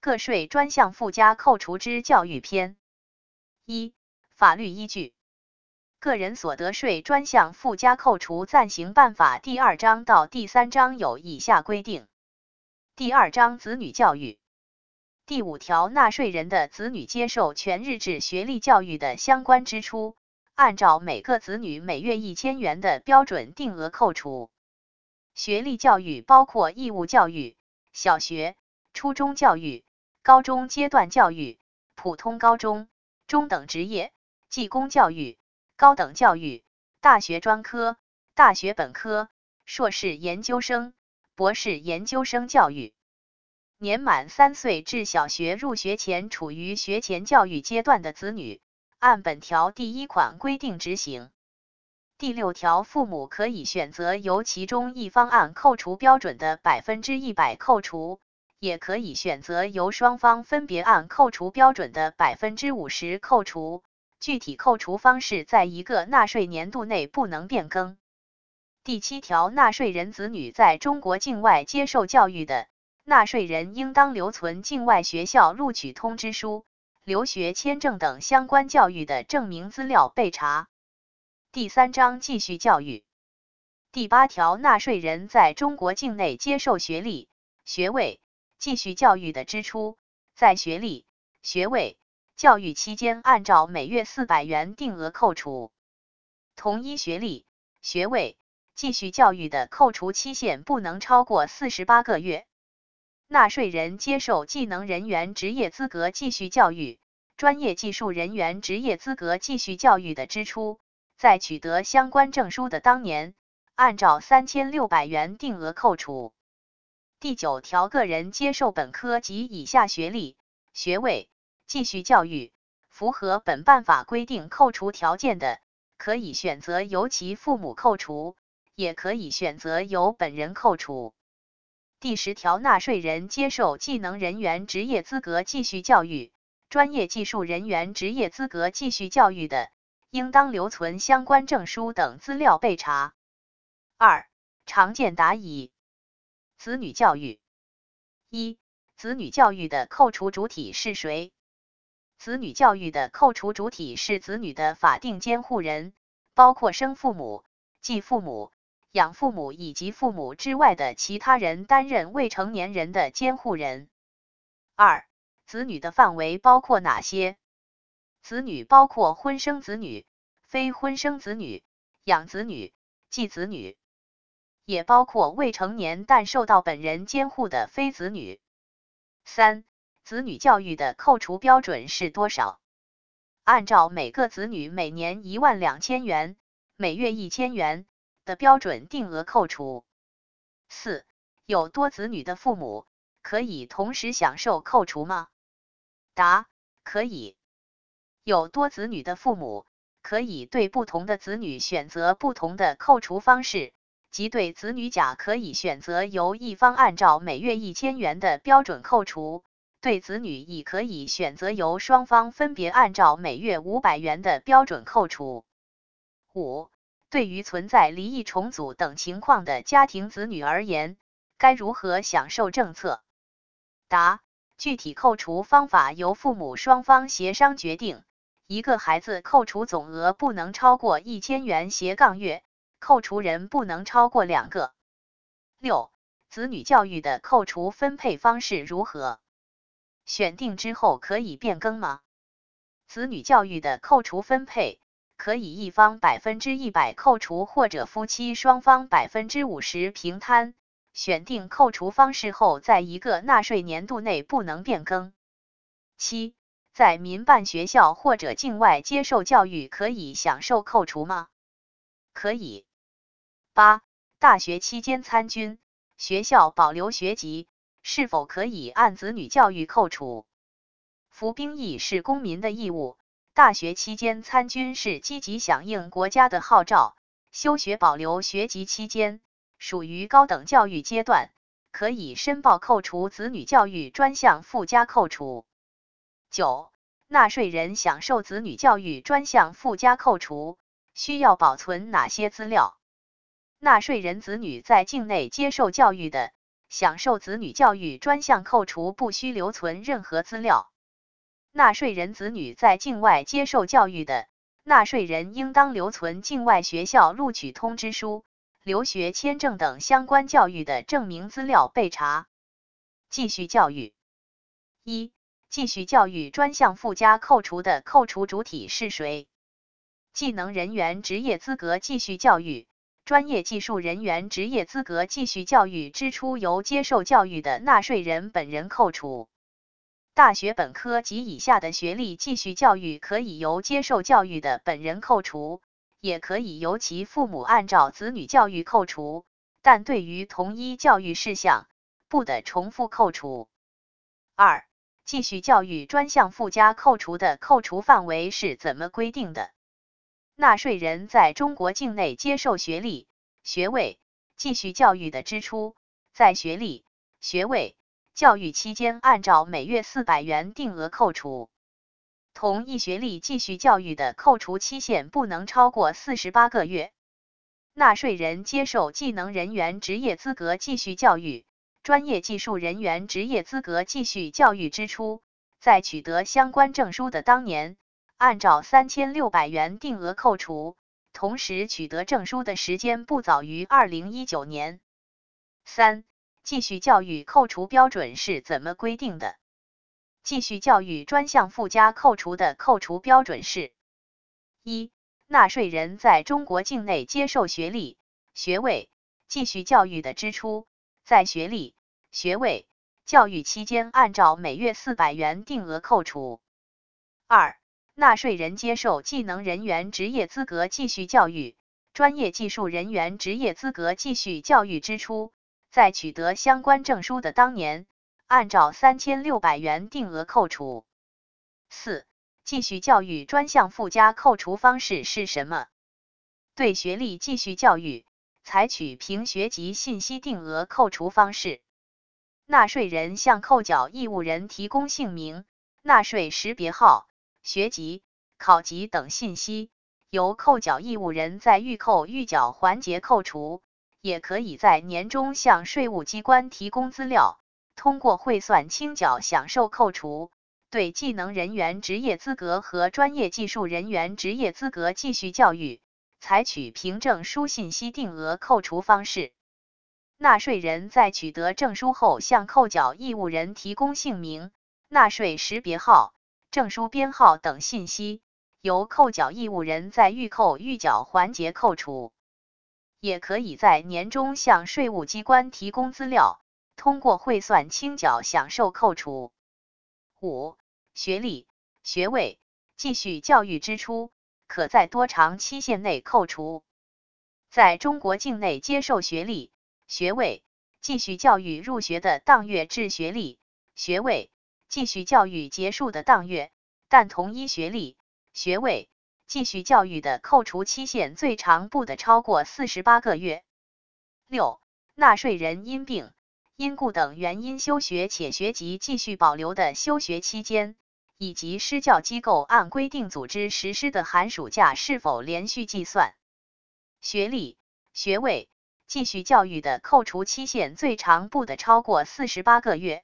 个税专项附加扣除之教育篇一法律依据。个人所得税专项附加扣除暂行办法第二章到第三章有以下规定：第二章子女教育第五条，纳税人的子女接受全日制学历教育的相关支出，按照每个子女每月一千元的标准定额扣除。学历教育包括义务教育、小学、初中教育、高中阶段教育、普通高中、中等职业、技工教育。高等教育、大学专科、大学本科、硕士研究生、博士研究生教育，年满三岁至小学入学前处于学前教育阶段的子女，按本条第一款规定执行。第六条，父母可以选择由其中一方按扣除标准的百分之一百扣除，也可以选择由双方分别按扣除标准的百分之五十扣除。具体扣除方式在一个纳税年度内不能变更。第七条，纳税人子女在中国境外接受教育的，纳税人应当留存境外学校录取通知书、留学签证等相关教育的证明资料备查。第三章继续教育。第八条，纳税人在中国境内接受学历、学位、继续教育的支出，在学历、学位。教育期间按照每月四百元定额扣除，同一学历、学位继续教育的扣除期限不能超过四十八个月。纳税人接受技能人员职业资格继续教育、专业技术人员职业资格继续教育的支出，在取得相关证书的当年，按照三千六百元定额扣除。第九条，个人接受本科及以下学历、学位。继续教育符合本办法规定扣除条件的，可以选择由其父母扣除，也可以选择由本人扣除。第十条，纳税人接受技能人员职业资格继续教育、专业技术人员职业资格继续教育的，应当留存相关证书等资料备查。二、常见答疑：子女教育一、子女教育的扣除主体是谁？子女教育的扣除主体是子女的法定监护人，包括生父母、继父母、养父母以及父母之外的其他人担任未成年人的监护人。二、子女的范围包括哪些？子女包括婚生子女、非婚生子女、养子女、继子女，也包括未成年但受到本人监护的非子女。三。子女教育的扣除标准是多少？按照每个子女每年一万两千元，每月一千元的标准定额扣除。四、有多子女的父母可以同时享受扣除吗？答：可以。有多子女的父母可以对不同的子女选择不同的扣除方式，即对子女甲可以选择由一方按照每月一千元的标准扣除。对子女乙可以选择由双方分别按照每月五百元的标准扣除。五、对于存在离异、重组等情况的家庭子女而言，该如何享受政策？答：具体扣除方法由父母双方协商决定。一个孩子扣除总额不能超过一千元斜杠月，扣除人不能超过两个。六、子女教育的扣除分配方式如何？选定之后可以变更吗？子女教育的扣除分配可以一方百分之一百扣除，或者夫妻双方百分之五十平摊。选定扣除方式后，在一个纳税年度内不能变更。七，在民办学校或者境外接受教育可以享受扣除吗？可以。八，大学期间参军，学校保留学籍。是否可以按子女教育扣除？服兵役是公民的义务，大学期间参军是积极响应国家的号召。休学保留学籍期间属于高等教育阶段，可以申报扣除子女教育专项附加扣除。九、纳税人享受子女教育专项附加扣除需要保存哪些资料？纳税人子女在境内接受教育的。享受子女教育专项扣除不需留存任何资料。纳税人子女在境外接受教育的，纳税人应当留存境外学校录取通知书、留学签证等相关教育的证明资料备查。继续教育一，继续教育专项附加扣除的扣除主体是谁？技能人员职业资格继续教育、专业技术人员职业资格继续教育支出由接受教育的纳税人本人扣除。大学本科及以下的学历继续教育可以由接受教育的本人扣除，也可以由其父母按照子女教育扣除，但对于同一教育事项，不得重复扣除。二、继续教育专项附加扣除的扣除范围是怎么规定的？纳税人在中国境内接受学历、学位、继续教育的支出，在学历、学位教育期间按照每月四百元定额扣除。同一学历继续教育的扣除期限不能超过四十八个月。纳税人接受技能人员职业资格继续教育、专业技术人员职业资格继续教育支出，在取得相关证书的当年。按照三千六百元定额扣除，同时取得证书的时间不早于二零一九年。三、继续教育扣除标准是怎么规定的？继续教育专项附加扣除的扣除标准是：一、纳税人在中国境内接受学历、学位、继续教育的支出，在学历、学位教育期间按照每月四百元定额扣除。二、纳税人接受技能人员职业资格继续教育、专业技术人员职业资格继续教育支出，在取得相关证书的当年，按照三千六百元定额扣除。四、继续教育专项附加扣除方式是什么？对学历继续教育，采取凭学籍信息定额扣除方式。纳税人向扣缴义务人提供姓名、纳税识别号。学籍、考级等信息，由扣缴义务人在预扣预缴环节扣除，也可以在年终向税务机关提供资料，通过汇算清缴享受扣除。对技能人员职业资格和专业技术人员职业资格继续教育，采取凭证书信息定额扣除方式。纳税人在取得证书后，向扣缴义务人提供姓名、纳税识别号。证书编号等信息由扣缴义务人在预扣预缴环节扣除，也可以在年终向税务机关提供资料，通过汇算清缴享受扣除。五、学历、学位、继续教育支出可在多长期限内扣除？在中国境内接受学历、学位、继续教育入学的当月至学历、学位。继续教育结束的当月，但同一学历、学位继续教育的扣除期限最长不得超过四十八个月。六、纳税人因病、因故等原因休学且学籍继续保留的休学期间，以及施教机构按规定组织实施的寒暑假是否连续计算？学历、学位继续教育的扣除期限最长不得超过四十八个月。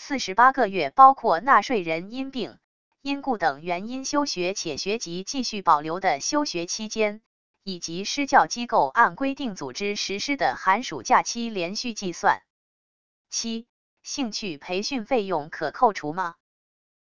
四十八个月包括纳税人因病、因故等原因休学且学籍继续保留的休学期间，以及施教机构按规定组织实施的寒暑假期连续计算。七、兴趣培训费用可扣除吗？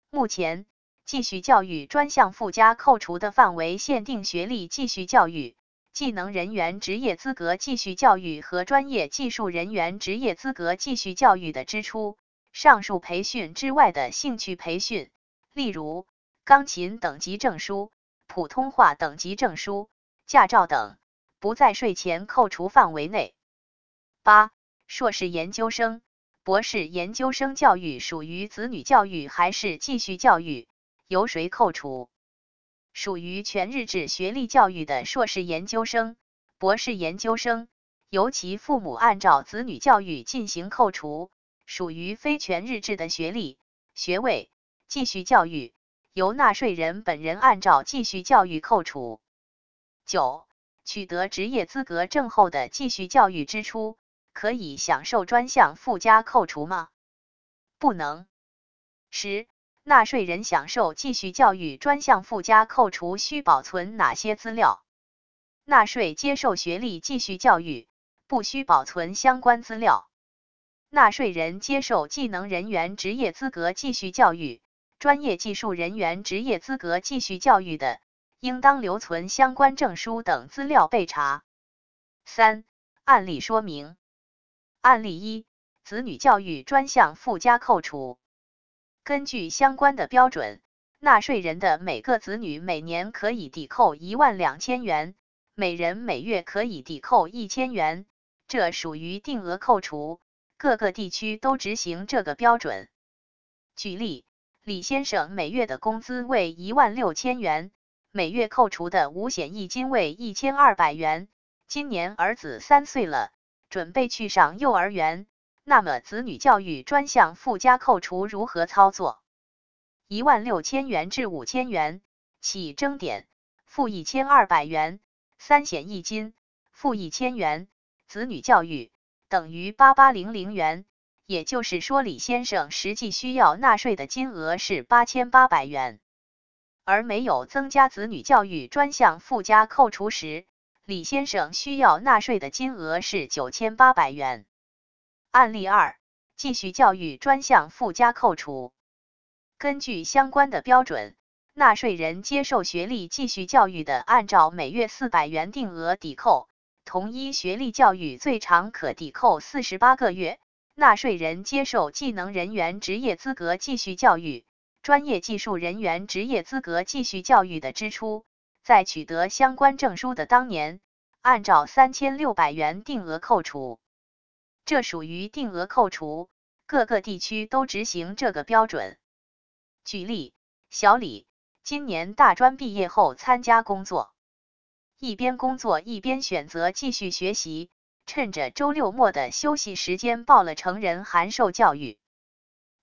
目前，继续教育专项附加扣除的范围限定学历继续教育、技能人员职业资格继续教育和专业技术人员职业资格继续教育的支出。上述培训之外的兴趣培训，例如钢琴等级证书、普通话等级证书、驾照等，不在税前扣除范围内。八、硕士研究生、博士研究生教育属于子女教育还是继续教育？由谁扣除？属于全日制学历教育的硕士研究生、博士研究生，由其父母按照子女教育进行扣除。属于非全日制的学历、学位、继续教育，由纳税人本人按照继续教育扣除。九、取得职业资格证后的继续教育支出，可以享受专项附加扣除吗？不能。十、纳税人享受继续教育专项附加扣除需保存哪些资料？纳税接受学历继续教育，不需保存相关资料。纳税人接受技能人员职业资格继续教育、专业技术人员职业资格继续教育的，应当留存相关证书等资料备查。三、案例说明。案例一：子女教育专项附加扣除。根据相关的标准，纳税人的每个子女每年可以抵扣一万两千元，每人每月可以抵扣一千元，这属于定额扣除。各个地区都执行这个标准。举例，李先生每月的工资为一万六千元，每月扣除的五险一金为一千二百元。今年儿子三岁了，准备去上幼儿园。那么，子女教育专项附加扣除如何操作？一万六千元至五千元，起征点，负一千二百元；三险一金，负一千元；子女教育等于八八零零元。也就是说，李先生实际需要纳税的金额是八千八百元，而没有增加子女教育专项附加扣除时，李先生需要纳税的金额是九千八百元。案例二：继续教育专项附加扣除。根据相关的标准，纳税人接受学历继续教育的，按照每月四百元定额抵扣；同一学历教育最长可抵扣四十八个月。纳税人接受技能人员职业资格继续教育、专业技术人员职业资格继续教育的支出，在取得相关证书的当年，按照三千六百元定额扣除。这属于定额扣除，各个地区都执行这个标准。举例，小李今年大专毕业后参加工作，一边工作一边选择继续学习，趁着周六末的休息时间报了成人函授教育。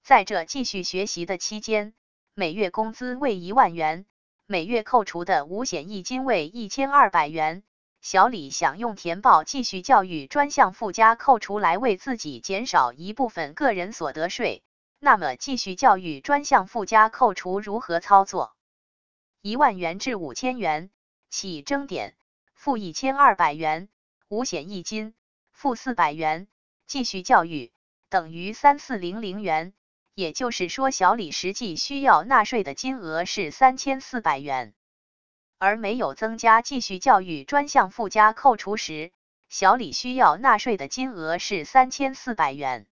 在这继续学习的期间，每月工资为一万元，每月扣除的五险一金为一千二百元。小李想用填报继续教育专项附加扣除来为自己减少一部分个人所得税，那么继续教育专项附加扣除如何操作？一万元至五千元，起征点，负一千二百元；五险一金，负四百元；继续教育等于三四零零元。也就是说，小李实际需要纳税的金额是三千四百元。而没有增加继续教育专项附加扣除时，小李需要纳税的金额是三千四百元。